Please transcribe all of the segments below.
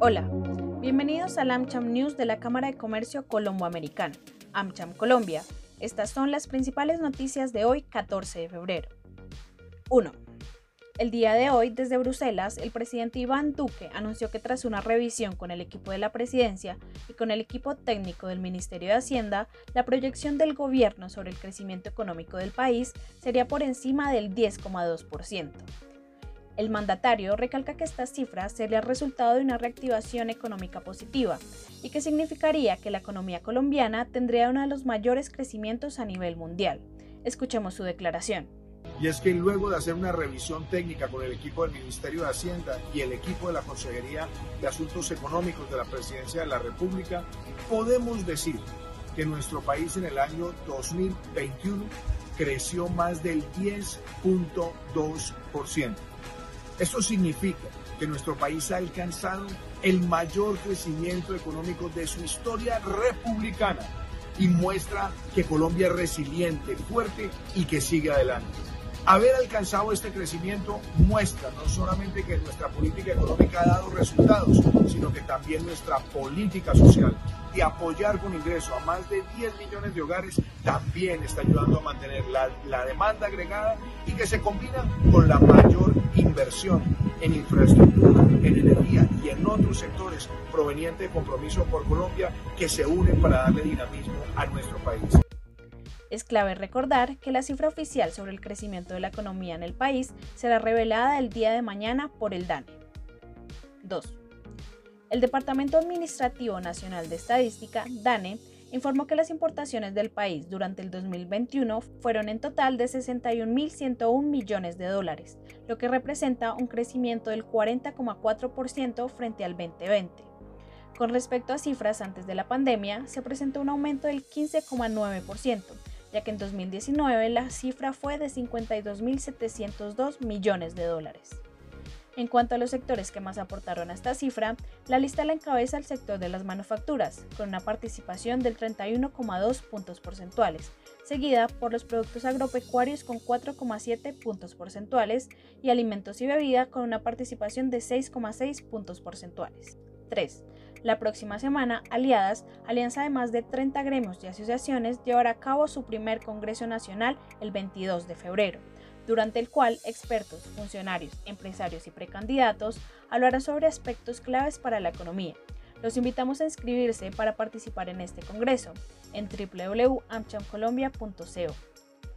Hola, bienvenidos al AmCham News de la Cámara de Comercio Colombo-Americana, AmCham Colombia. Estas son las principales noticias de hoy, 14 de febrero. 1. El día de hoy, desde Bruselas, el presidente Iván Duque anunció que tras una revisión con el equipo de la presidencia y con el equipo técnico del Ministerio de Hacienda, la proyección del gobierno sobre el crecimiento económico del país sería por encima del 10,2%. El mandatario recalca que esta cifra sería el resultado de una reactivación económica positiva y que significaría que la economía colombiana tendría uno de los mayores crecimientos a nivel mundial. Escuchemos su declaración y es que luego de hacer una revisión técnica con el equipo del Ministerio de Hacienda y el equipo de la Consejería de Asuntos Económicos de la Presidencia de la República, podemos decir que nuestro país en el año 2021 creció más del 10.2%. Esto significa que nuestro país ha alcanzado el mayor crecimiento económico de su historia republicana y muestra que Colombia es resiliente, fuerte y que sigue adelante. Haber alcanzado este crecimiento muestra no solamente que nuestra política económica ha dado resultados, sino que también nuestra política social de apoyar con ingreso a más de 10 millones de hogares también está ayudando a mantener la, la demanda agregada y que se combina con la mayor inversión en infraestructura, en energía y en otros sectores provenientes de compromiso por Colombia que se unen para darle dinamismo a nuestro país. Es clave recordar que la cifra oficial sobre el crecimiento de la economía en el país será revelada el día de mañana por el DANE. 2. El Departamento Administrativo Nacional de Estadística, DANE, informó que las importaciones del país durante el 2021 fueron en total de 61.101 millones de dólares, lo que representa un crecimiento del 40,4% frente al 2020. Con respecto a cifras antes de la pandemia, se presentó un aumento del 15,9%, ya que en 2019 la cifra fue de 52.702 millones de dólares. En cuanto a los sectores que más aportaron a esta cifra, la lista la encabeza el sector de las manufacturas, con una participación del 31,2 puntos porcentuales, seguida por los productos agropecuarios con 4,7 puntos porcentuales y alimentos y bebida con una participación de 6,6 puntos porcentuales. 3. La próxima semana, Aliadas, alianza de más de 30 gremios y asociaciones, llevará a cabo su primer Congreso Nacional el 22 de febrero, durante el cual expertos, funcionarios, empresarios y precandidatos hablarán sobre aspectos claves para la economía. Los invitamos a inscribirse para participar en este congreso en www.amchamcolombia.co.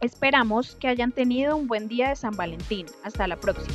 Esperamos que hayan tenido un buen día de San Valentín. Hasta la próxima.